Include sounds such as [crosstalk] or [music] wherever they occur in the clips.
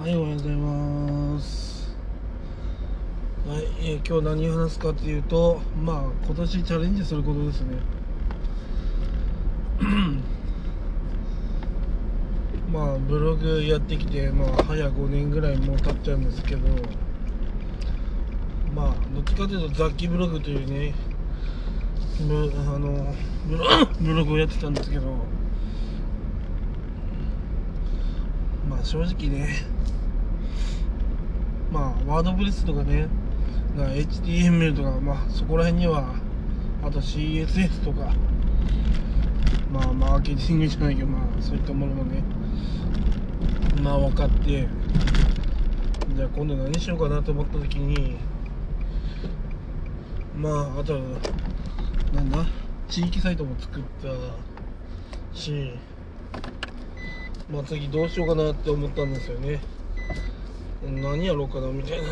はい、おはようございます。はい、えー今日何を話すかっていうと、まあ、今年チャレンジすることですね。[clears throat] まあ、ブログやってきて、まあ、早5年ぐらいもう経っちゃうんですけど、まあ、どっちかというと、雑記ブログというね、ブあの [coughs] ブログをやってたんですけど、ま正直ね、まあ、ワードプレスとかね、な HTML とか、まあ、そこら辺には、あと CSS とか、まあ、マーケティングじゃないけど、まあ、そういったものもね、まあ、分かって、じゃあ今度何しようかなと思った時に、まあ、あと、なんだ、地域サイトも作ったし、まあ、次どうしようかなって思ったんですよね。何やろうかなみたいな。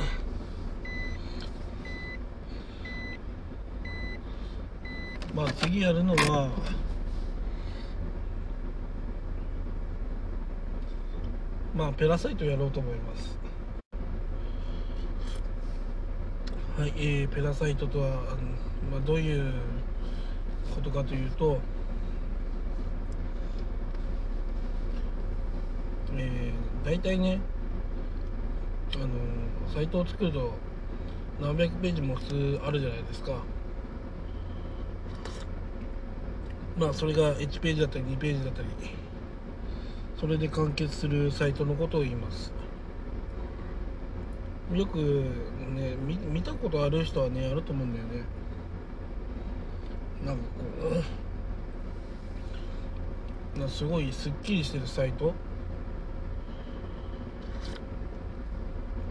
まあ次やるのはまあペラサイトやろうと思いますはい、えー、ペラサイトとは、あのまあ、どういうことかというとえー、大体ねあのサイトを作ると何百ページも普通あるじゃないですか。まあそれが1ページだったり2ページだったりそれで完結するサイトのことを言います。よくね見見たことある人はねあると思うんだよね。なんかこうすごいすっきりしてるサイト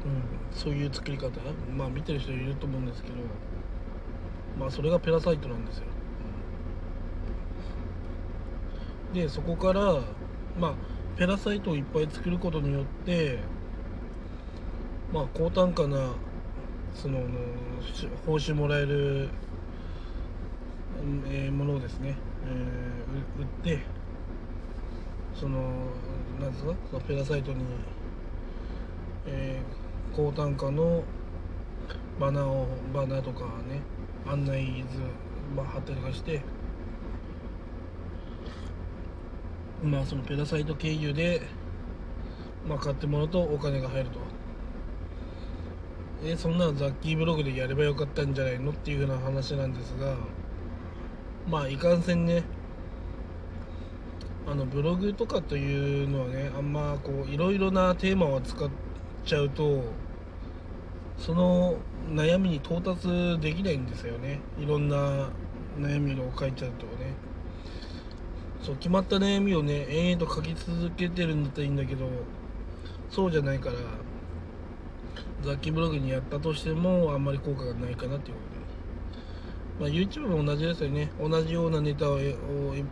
うんそういう作り方？まあ見てる人いると思うんですけどまあそれがペラサイトなんですよ。でそこからまあペラサイトをいっぱい作ることによってまあ高単価なその報酬もらえる、えものをですね、えー売ってそのなんですか？そのペラサイトに、えー高単価のバナーをバナーとかね案内図、まあ、貼ったりとかしてまあそのペラサイト経由で、まあ、買ってもらうとお金が入ると。えそんなのザッキーブログでやればよかったんじゃないのっていうふうな話なんですがまあいかんせんねあのブログとかというのはねあんまこういろいろなテーマを使っちゃうとその悩みに到達できないんですよね。いろんな悩みを書いちゃうとね。そう決まった悩みをね延々と書き続けてるんだったらいいんだけどそうじゃないから雑記ブログにやったとしてもあんまり効果がないかなっていうことで、まあ、YouTube も同じですよね。同じようなネタを延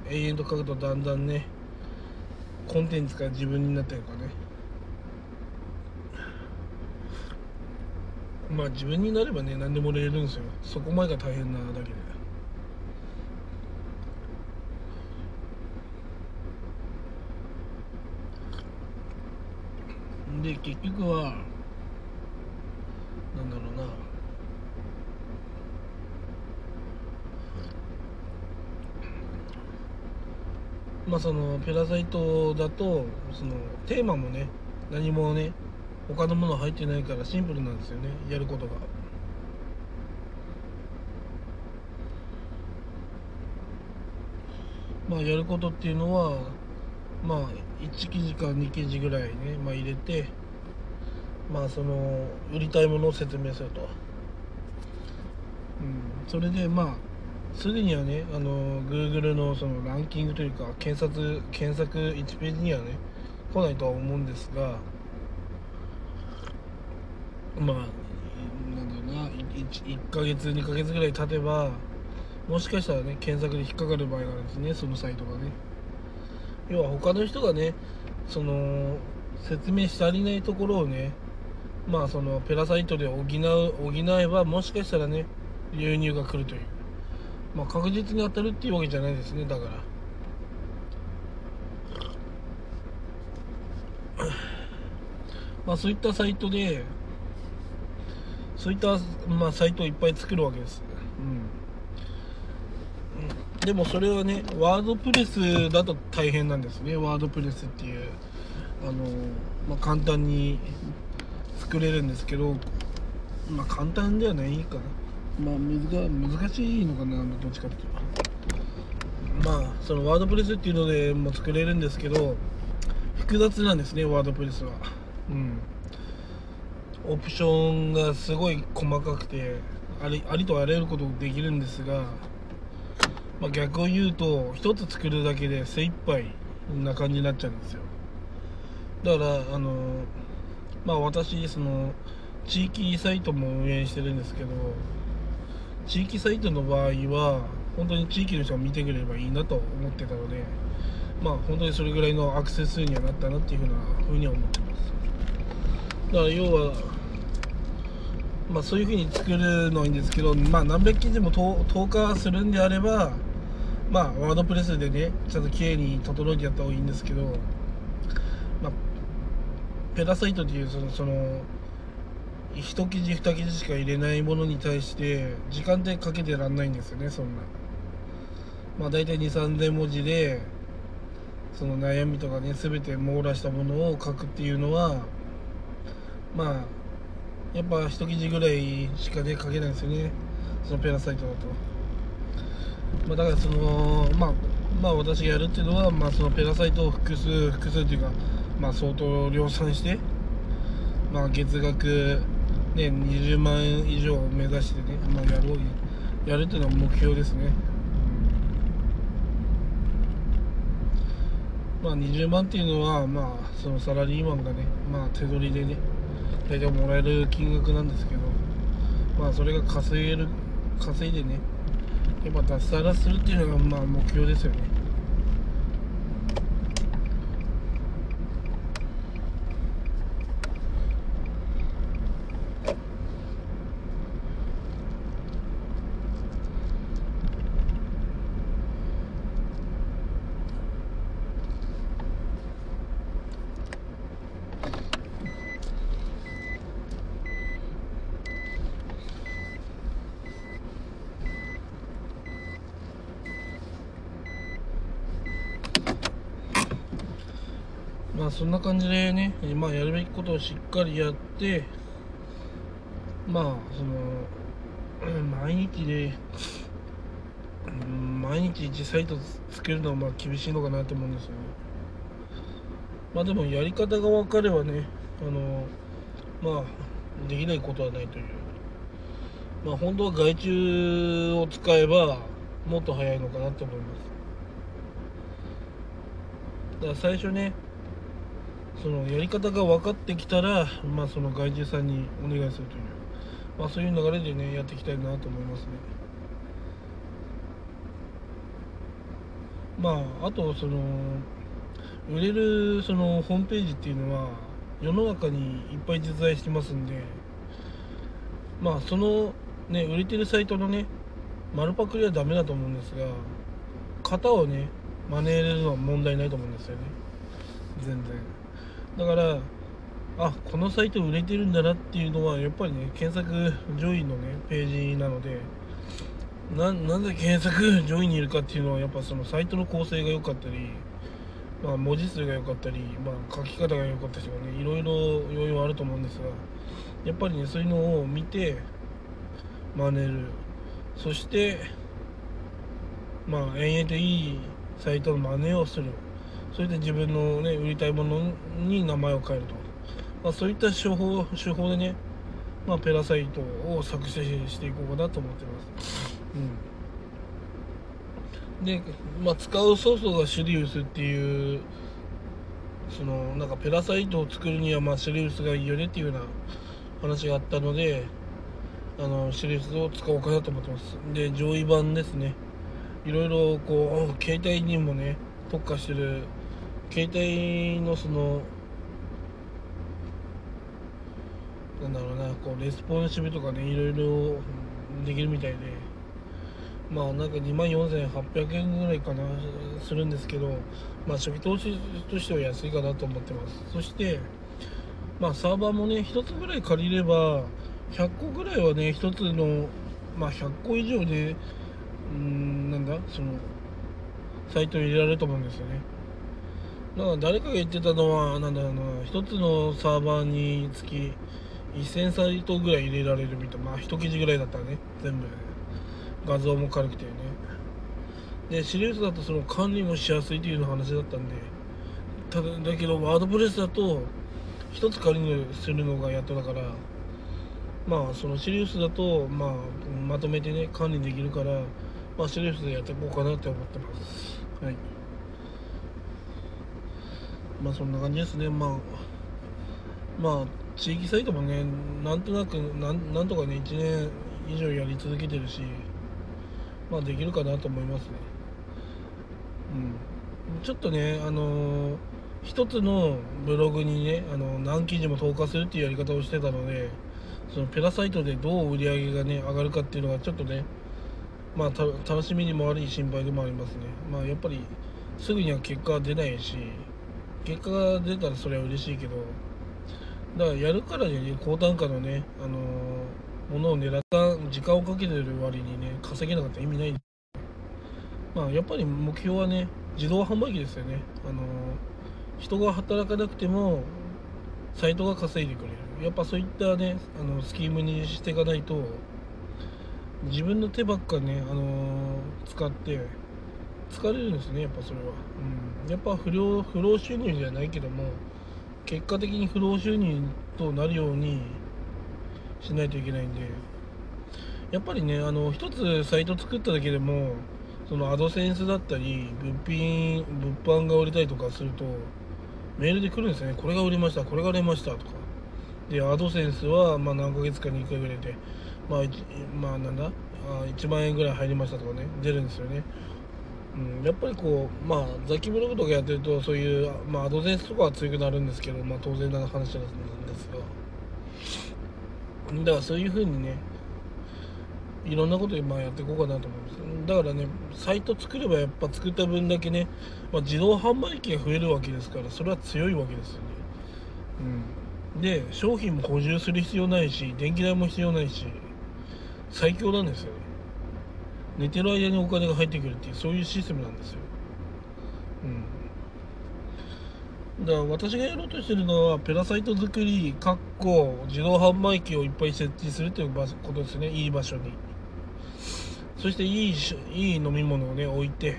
々と書くとだんだんねコンテンツが自分になってるかね。まあ自分になればね何でも売れるんですよ。そこまでが大変なだけで。で結局はなんだろうな。まあそのペラサイトだとそのテーマもね何もね他のもの入ってないからシンプルなんですよね。やることが。まあやることっていうのはまあ1記事か2記事ぐらいね、まあ、入れてまあその売りたいものを説明すると、うん、それでまあすぐにはねあの Google のそのランキングというか検索検索1ページにはね来ないとは思うんですがまあなんだろうな 1, 1ヶ月2ヶ月ぐらい経てばもしかしたらね検索で引っかかる場合があるんですねそのサイトがね。要は他の人がねその説明し足りないところをねまあそのペラサイトで補う補えばもしかしたらね流入が来るという。まあ確実に当たるっていうわけじゃないですねだから。まあ、そういったサイトでそういった、まあ、サイトをいっぱい作るわけです、うん、でもそれはねワードプレスだと大変なんですね。ワードプレスっていうあの、まあ、簡単に作れるんですけどまあ簡単ではないかな。まあ難しいのかなどっちかっていうと。まあそのワードプレスっていうのでも作れるんですけど複雑なんですねワードプレスは。うん。オプションがすごい細かくてありありとあらゆることできるんですが、まあ、逆を言うと1つ作るだけで精一杯な感じになっちゃうんですよ。だからあのまあ私その地域サイトも運営してるんですけど地域サイトの場合は本当に地域の人が見てくれればいいなと思ってたのでまあ本当にそれぐらいのアクセス数にはなったなっていうふうなふうには思ってます。だから要はまあそういうふうに作るのはいいんですけどまあ何百記事も投下するんであればまあワードプレスでねちゃんときれいに整えてやった方がいいんですけどまあペラサイトっていうそのその1記事2記事しか入れないものに対して時間でかけてらんないんですよねそんな。まあ大体2 3 0 0文字でその悩みとかね全て網羅したものを書くっていうのはまあやっぱ1記事ぐらいしかね書けないんですよね。そのペラサイトだと、まあ、だからそのまあまあ私がやるっていうのは、まあ、そのペラサイトを複数複数というか、まあ、相当量産して、まあ、月額ね、20万円以上を目指してね、まあ、やろうやるっていうのは目標ですね、まあ、20万っていうのは、まあ、そのサラリーマンがね、まあ、手取りでね大体もらえる金額なんですけど、まあ、それが稼げる稼いでねやっぱ脱サラするっていうのがまあ目標ですよね。まあそんな感じでね、まあ、やるべきことをしっかりやってまあその [clears throat] 毎日で、毎日1サイト作るのはまあ厳しいのかなと思うんですよね。まあでもやり方が分かればねあのまあできないことはないという。まあ本当は外注を使えばもっと早いのかなと思います。だから最初ねそのやり方が分かってきたら、まあ、その外注さんにお願いするという、まあ、そういう流れでねやっていきたいなと思いますね。まああとその売れるそのホームページっていうのは世の中にいっぱい実在してますんでまあそのね売れてるサイトのね丸パクリはダメだと思うんですが型をね真似れるのは問題ないと思うんですよね。全然。だからあこのサイト売れてるんだなっていうのはやっぱりね検索上位のねページなのでななぜ検索上位にいるかっていうのはやっぱそのサイトの構成が良かったり、まあ、文字数が良かったり、まあ、書き方が良かったりとかねいろいろ要因はあると思うんですがやっぱりねそういうのを見て真似る。そしてまあ延々といいサイトの真似をする。それで自分の、ね、売りたいものに名前を変えると、まあ、そういった手法手法でね、まあ、ペラサイトを作成していこうかなと思ってます、うん、で、まあ、使うソースがシリウスっていうそのなんかペラサイトを作るにはまあシリウスがいいよねっていうような話があったのであのシリウスを使おうかなと思ってます。で上位版ですね。いろいろこう携帯にもね特化してる携帯のそのなんだろうなこうレスポンシブとかねいろいろできるみたいで。まあなんか2万4800円ぐらいかなするんですけどまあ初期投資としては安いかなと思ってます。そしてまあサーバーもね1つぐらい借りれば100個ぐらいはね1つのまあ100個以上でうんなんだそのサイトに入れられると思うんですよね。だか誰かが言ってたのはなんだろうな1つのサーバーにつき1000サイトぐらい入れられるみたいなまあ1記事ぐらいだったらね。全部。画像も軽くてね。でシリウスだとその管理もしやすいというの話だったんでただだけどワードプレスだと1つ管理するのがやっとだからまあそのシリウスだと、まあ、まとめてね管理できるから、まあ、シリウスでやっていこうかなって思ってます。はい。まあそんな感じですね。まあまあ地域サイトもねなんとなくなんなんとかね1年以上やり続けてるしまあできるかなと思いますね。うん。ちょっとねあのー、一つのブログにねあの何記事も投下するっていうやり方をしてたのでそのペラサイトでどう売り上げがね上がるかっていうのがちょっとねまあ楽しみにもあり心配でもありますね。まあやっぱりすぐには結果は出ないし結果が出たらそれは嬉しいけどだからやるからにね高単価のねあのー、ものを狙った時間をかけてる割にね稼げなかったら意味ないんでまあやっぱり目標はね自動販売機ですよね。あの、人が働かなくてもサイトが稼いでくれる。やっぱそういったねあのスキームにしていかないと自分の手ばっかね、あの、使って疲れるんですねやっぱそれは、うん、やっぱ不良不労収入じゃないけども結果的に不労収入となるようにしないといけないんで。やっぱりねあの一つサイト作っただけでもそのアドセンスだったり物品物販が売れたりとかするとメールで来るんですね。これが売れましたこれが売れましたとか。でアドセンスはま何ヶ月かに1回ぐらいでまあ、まあ、なんだ？あ1万円ぐらい入りましたとかね出るんですよね。うん、やっぱりこうまあザキブログとかやってるとそういう、まあ、アドセンスとかは強くなるんですけど、まあ、当然な話なんですが。だからそういうふうにねいろんなこと今やっていこうかなと思いますだからねサイト作ればやっぱ作った分だけね、まあ、自動販売機が増えるわけですからそれは強いわけですよね。うん。で商品も補充する必要ないし電気代も必要ないし最強なんですよね。寝てる間にお金が入ってくるっていうそういうシステムなんですよ。うん。だから私がやろうとしてるのはペラサイト作りかっこ自動販売機をいっぱい設置するということですね。いい場所に。そしていいいい飲み物をね置いて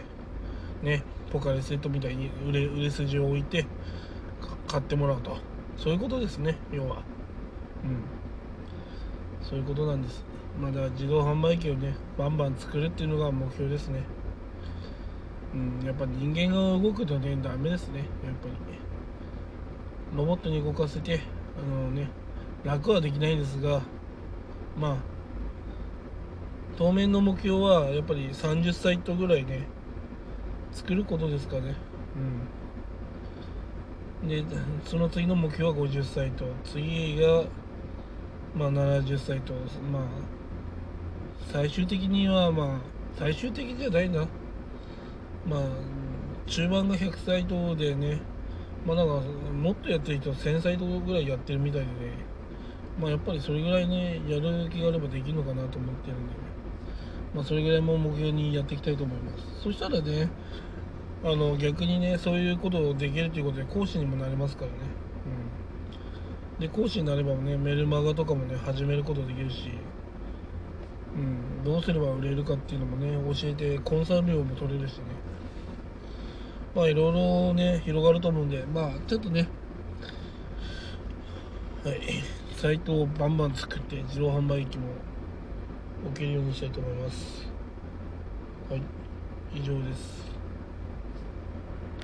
ねポカレセットみたいに売れ売れ筋を置いて買ってもらうと。そういうことですね要は。うん。そういうことなんです。まだ自動販売機をねバンバン作るっていうのが目標ですね。うんやっぱ人間が動くとねダメですね。やっぱりね。ロボットに動かせてあのね楽はできないんですがまあ当面の目標はやっぱり30サイトぐらいね作ることですかね。うん。でその次の目標は50歳と。次が、まあ、70歳と。まあ最終的にはまあ最終的じゃないな。まあ中盤が100歳とでね。まあなんかもっとやってる人は1000歳とぐらいやってるみたいでね。まあやっぱりそれぐらいねやる気があればできるのかなと思ってるんでね、まあそれぐらいも目標にやっていきたいと思います。そしたらねあの逆にねそういうことをできるということで講師にもなれますからね、うん、で講師になればねメルマガとかもね始めることできるし、うん、どうすれば売れるかっていうのもね教えてコンサル料も取れるしね。まあいろいろね広がると思うんでまあちょっとねはいサイトをバンバン作って自動販売機も置けるようにしたいと思います。はい以上です。